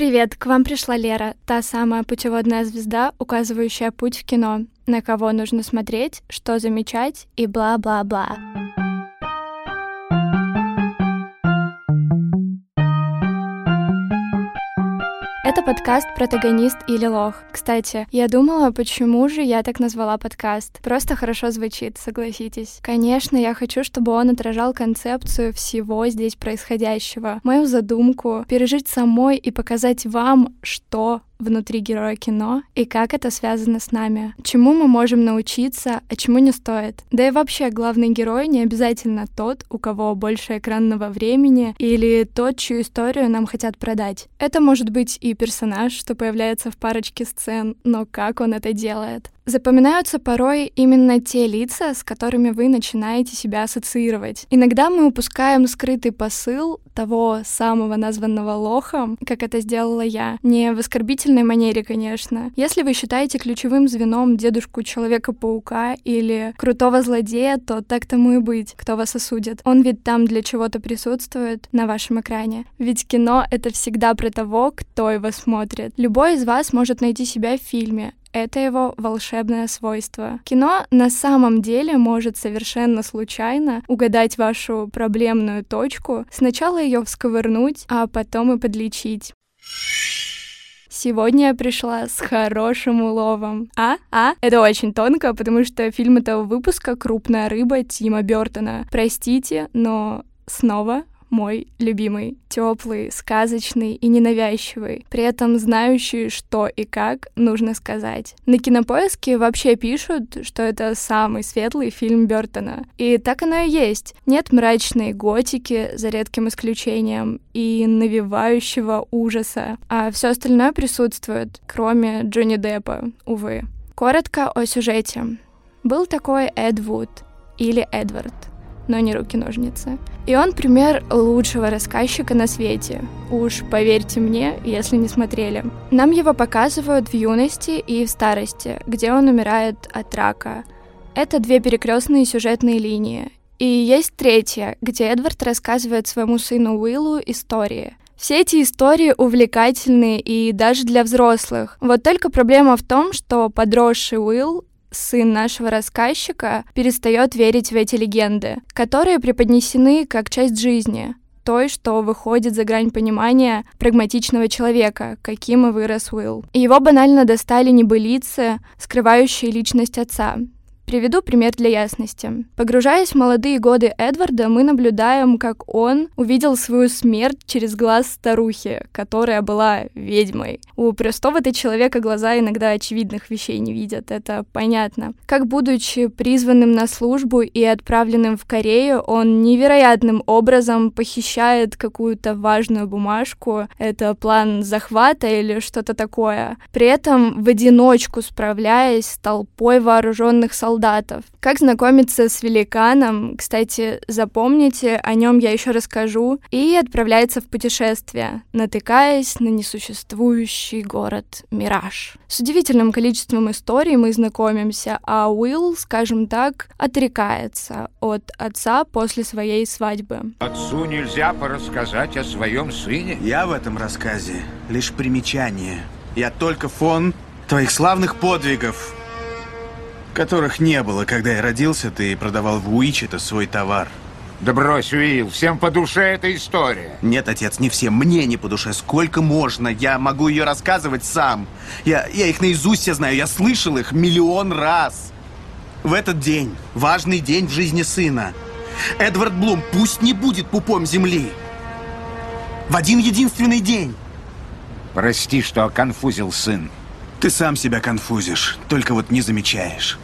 Привет, к вам пришла Лера, та самая путеводная звезда, указывающая путь в кино, на кого нужно смотреть, что замечать и бла-бла-бла. Это подкаст «Протагонист или лох». Кстати, я думала, почему же я так назвала подкаст. Просто хорошо звучит, согласитесь. Конечно, я хочу, чтобы он отражал концепцию всего здесь происходящего, мою задумку, пережить самой и показать вам, что внутри героя кино и как это связано с нами. Чему мы можем научиться, а чему не стоит. Да и вообще, главный герой не обязательно тот, у кого больше экранного времени или тот, чью историю нам хотят продать. Это может быть и персонаж, что появляется в парочке сцен, но как он это делает. Запоминаются порой именно те лица, с которыми вы начинаете себя ассоциировать. Иногда мы упускаем скрытый посыл того самого названного лохом, как это сделала я. Не в оскорбительной манере, конечно. Если вы считаете ключевым звеном дедушку Человека-паука или крутого злодея, то так тому и быть, кто вас осудит. Он ведь там для чего-то присутствует на вашем экране. Ведь кино — это всегда про того, кто его смотрит. Любой из вас может найти себя в фильме, это его волшебное свойство. Кино на самом деле может совершенно случайно угадать вашу проблемную точку, сначала ее всковырнуть, а потом и подлечить. Сегодня я пришла с хорошим уловом. А? А? Это очень тонко, потому что фильм этого выпуска «Крупная рыба» Тима Бертона. Простите, но снова мой любимый. Теплый, сказочный и ненавязчивый, при этом знающий, что и как нужно сказать. На кинопоиске вообще пишут, что это самый светлый фильм Бертона. И так оно и есть. Нет мрачной готики, за редким исключением, и навевающего ужаса. А все остальное присутствует, кроме Джонни Деппа, увы. Коротко о сюжете. Был такой Эд Вуд, или Эдвард но не руки-ножницы. И он пример лучшего рассказчика на свете. Уж поверьте мне, если не смотрели. Нам его показывают в юности и в старости, где он умирает от рака. Это две перекрестные сюжетные линии. И есть третья, где Эдвард рассказывает своему сыну Уиллу истории. Все эти истории увлекательные и даже для взрослых. Вот только проблема в том, что подросший Уилл сын нашего рассказчика, перестает верить в эти легенды, которые преподнесены как часть жизни, той, что выходит за грань понимания прагматичного человека, каким и вырос Уилл. И его банально достали небылицы, скрывающие личность отца, Приведу пример для ясности. Погружаясь в молодые годы Эдварда, мы наблюдаем, как он увидел свою смерть через глаз старухи, которая была ведьмой. У простого-то человека глаза иногда очевидных вещей не видят, это понятно. Как будучи призванным на службу и отправленным в Корею, он невероятным образом похищает какую-то важную бумажку, это план захвата или что-то такое. При этом в одиночку справляясь с толпой вооруженных солдат солдатов. Как знакомиться с великаном, кстати, запомните, о нем я еще расскажу, и отправляется в путешествие, натыкаясь на несуществующий город Мираж. С удивительным количеством историй мы знакомимся, а Уилл, скажем так, отрекается от отца после своей свадьбы. Отцу нельзя порассказать о своем сыне? Я в этом рассказе лишь примечание. Я только фон твоих славных подвигов, которых не было, когда я родился, ты продавал в Уичета свой товар. Да брось, Уилл, всем по душе эта история. Нет, отец, не всем. Мне не по душе. Сколько можно? Я могу ее рассказывать сам. Я, я их наизусть все знаю. Я слышал их миллион раз. В этот день, важный день в жизни сына, Эдвард Блум пусть не будет пупом земли. В один единственный день. Прости, что оконфузил сын. Ты сам себя конфузишь, только вот не замечаешь.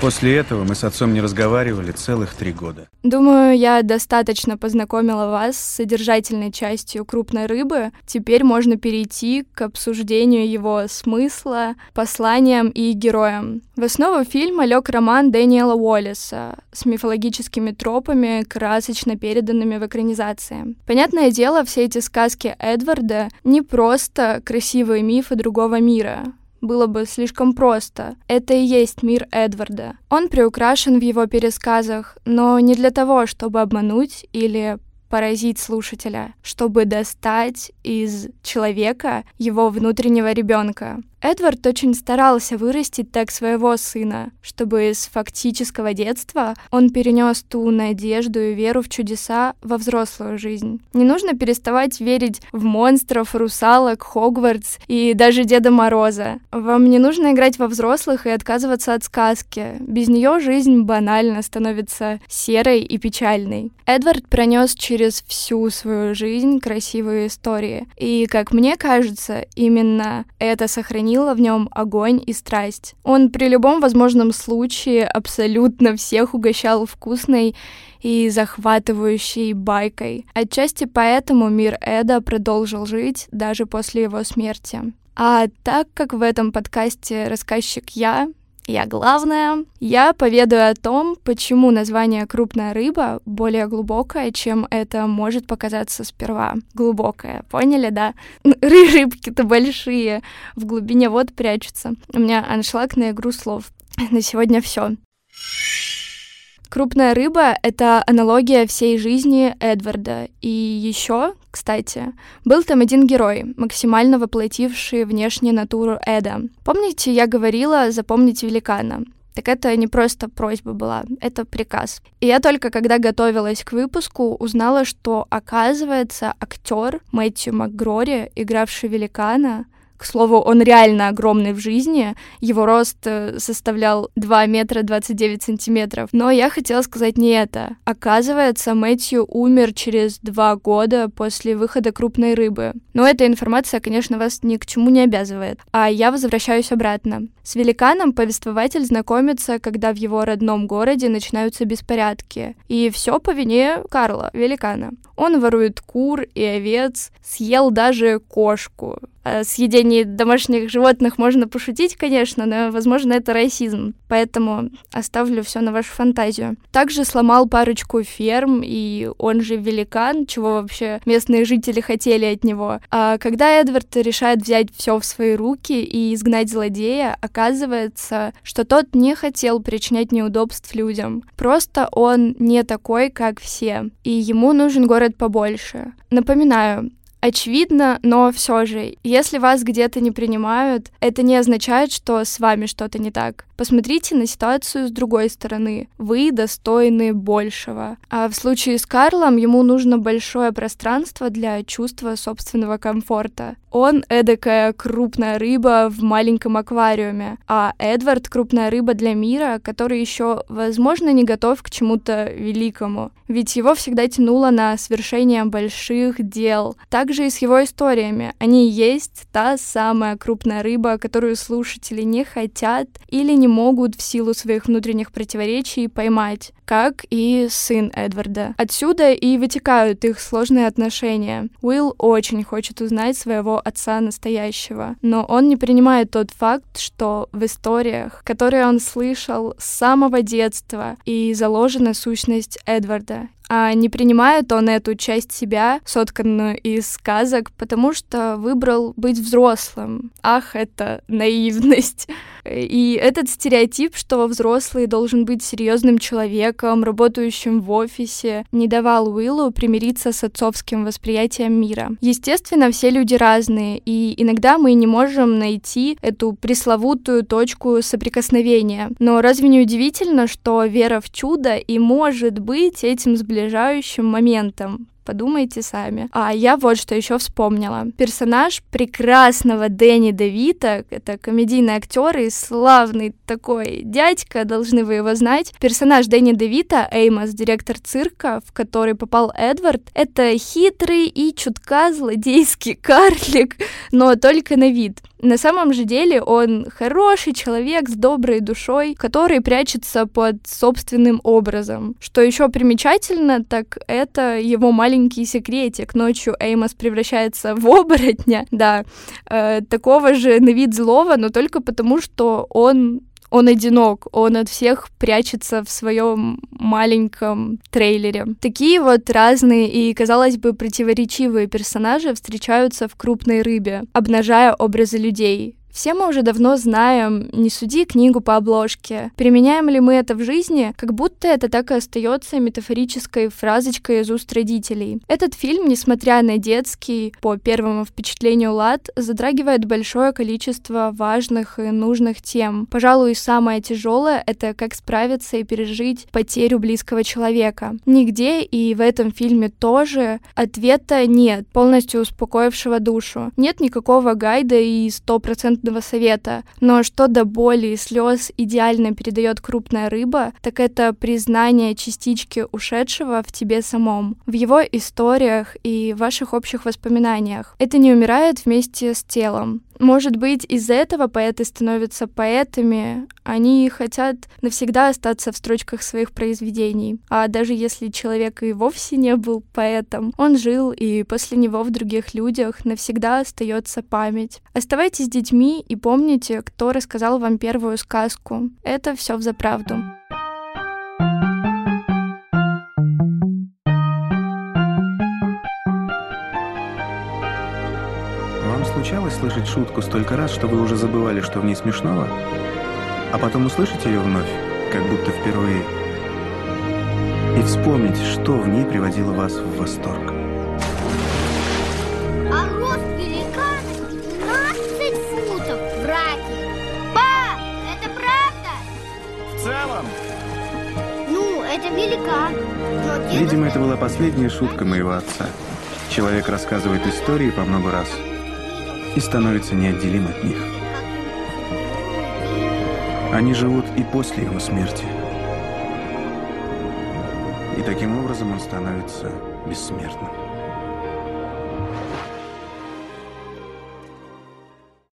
После этого мы с отцом не разговаривали целых три года. Думаю, я достаточно познакомила вас с содержательной частью крупной рыбы. Теперь можно перейти к обсуждению его смысла, посланиям и героям. В основу фильма лег роман Дэниела Уоллеса с мифологическими тропами, красочно переданными в экранизации. Понятное дело, все эти сказки Эдварда не просто красивые мифы другого мира было бы слишком просто. Это и есть мир Эдварда. Он приукрашен в его пересказах, но не для того, чтобы обмануть или поразить слушателя, чтобы достать из человека его внутреннего ребенка. Эдвард очень старался вырастить так своего сына, чтобы с фактического детства он перенес ту надежду и веру в чудеса во взрослую жизнь. Не нужно переставать верить в монстров, русалок, Хогвартс и даже Деда Мороза. Вам не нужно играть во взрослых и отказываться от сказки. Без нее жизнь банально становится серой и печальной. Эдвард пронес через всю свою жизнь красивые истории. И, как мне кажется, именно это сохранилось хранила в нем огонь и страсть. Он при любом возможном случае абсолютно всех угощал вкусной и захватывающей байкой. Отчасти поэтому мир Эда продолжил жить даже после его смерти. А так как в этом подкасте рассказчик я, я главная. Я поведаю о том, почему название «крупная рыба» более глубокое, чем это может показаться сперва. Глубокое, поняли, да? Рыбки-то большие, в глубине вод прячутся. У меня аншлаг на игру слов. На сегодня все. Крупная рыба — это аналогия всей жизни Эдварда. И еще, кстати, был там один герой, максимально воплотивший внешнюю натуру Эда. Помните, я говорила запомнить великана? Так это не просто просьба была, это приказ. И я только когда готовилась к выпуску, узнала, что, оказывается, актер Мэтью МакГрори, игравший великана, к слову, он реально огромный в жизни. Его рост э, составлял 2 метра 29 сантиметров. Но я хотела сказать не это. Оказывается, Мэтью умер через два года после выхода крупной рыбы. Но эта информация, конечно, вас ни к чему не обязывает. А я возвращаюсь обратно. С великаном повествователь знакомится, когда в его родном городе начинаются беспорядки. И все по вине Карла, великана. Он ворует кур и овец, съел даже кошку. О съедении домашних животных можно пошутить, конечно, но, возможно, это расизм. Поэтому оставлю все на вашу фантазию. Также сломал парочку ферм, и он же великан, чего вообще местные жители хотели от него. А когда Эдвард решает взять все в свои руки и изгнать злодея, оказывается, что тот не хотел причинять неудобств людям. Просто он не такой, как все, и ему нужен город побольше. Напоминаю, очевидно, но все же, если вас где-то не принимают, это не означает, что с вами что-то не так. Посмотрите на ситуацию с другой стороны. Вы достойны большего. А в случае с Карлом ему нужно большое пространство для чувства собственного комфорта. Он эдакая крупная рыба в маленьком аквариуме, а Эдвард — крупная рыба для мира, который еще, возможно, не готов к чему-то великому. Ведь его всегда тянуло на свершение больших дел. Также и с его историями. Они есть та самая крупная рыба, которую слушатели не хотят или не могут в силу своих внутренних противоречий поймать, как и сын Эдварда. Отсюда и вытекают их сложные отношения. Уилл очень хочет узнать своего отца настоящего, но он не принимает тот факт, что в историях, которые он слышал с самого детства, и заложена сущность Эдварда а не принимает он эту часть себя, сотканную из сказок, потому что выбрал быть взрослым. Ах, это наивность. И этот стереотип, что взрослый должен быть серьезным человеком, работающим в офисе, не давал Уиллу примириться с отцовским восприятием мира. Естественно, все люди разные, и иногда мы не можем найти эту пресловутую точку соприкосновения. Но разве не удивительно, что вера в чудо и может быть этим сближающим моментом? Подумайте сами. А я вот что еще вспомнила. Персонаж прекрасного Дэнни Девита, это комедийный актер и славный такой дядька, должны вы его знать. Персонаж Дэнни Девита, Эймос, директор цирка, в который попал Эдвард, это хитрый и чутка злодейский карлик, но только на вид. На самом же деле он хороший человек с доброй душой, который прячется под собственным образом. Что еще примечательно, так это его маленький секретик. Ночью Эймос превращается в оборотня, да, э, такого же на вид злого, но только потому, что он он одинок, он от всех прячется в своем маленьком трейлере. Такие вот разные и, казалось бы, противоречивые персонажи встречаются в крупной рыбе, обнажая образы людей, Все мы уже давно знаем «Не суди книгу по обложке». Применяем ли мы это в жизни? Как будто это так и остается метафорической фразочкой из уст родителей. Этот фильм, несмотря на детский, по первому впечатлению лад, затрагивает большое количество важных и нужных тем. Пожалуй, самое тяжелое — это как справиться и пережить потерю близкого человека. Нигде и в этом фильме тоже ответа нет, полностью успокоившего душу. Нет никакого гайда и стопроцентного стопроцентного совета. Но что до боли и слез идеально передает крупная рыба, так это признание частички ушедшего в тебе самом, в его историях и ваших общих воспоминаниях. Это не умирает вместе с телом. Может быть, из-за этого поэты становятся поэтами, они хотят навсегда остаться в строчках своих произведений. А даже если человек и вовсе не был поэтом, он жил, и после него в других людях навсегда остается память. Оставайтесь детьми и помните, кто рассказал вам первую сказку. Это все в заправду. Случалось слышать шутку столько раз, что вы уже забывали, что в ней смешного? А потом услышать ее вновь, как будто впервые, и вспомнить, что в ней приводило вас в восторг. А рост великана 15 футов, братья. Па, это правда? В целом? Ну, это великан. Видимо, это была последняя шутка моего отца. Человек рассказывает истории по много раз и становится неотделим от них. Они живут и после его смерти. И таким образом он становится бессмертным.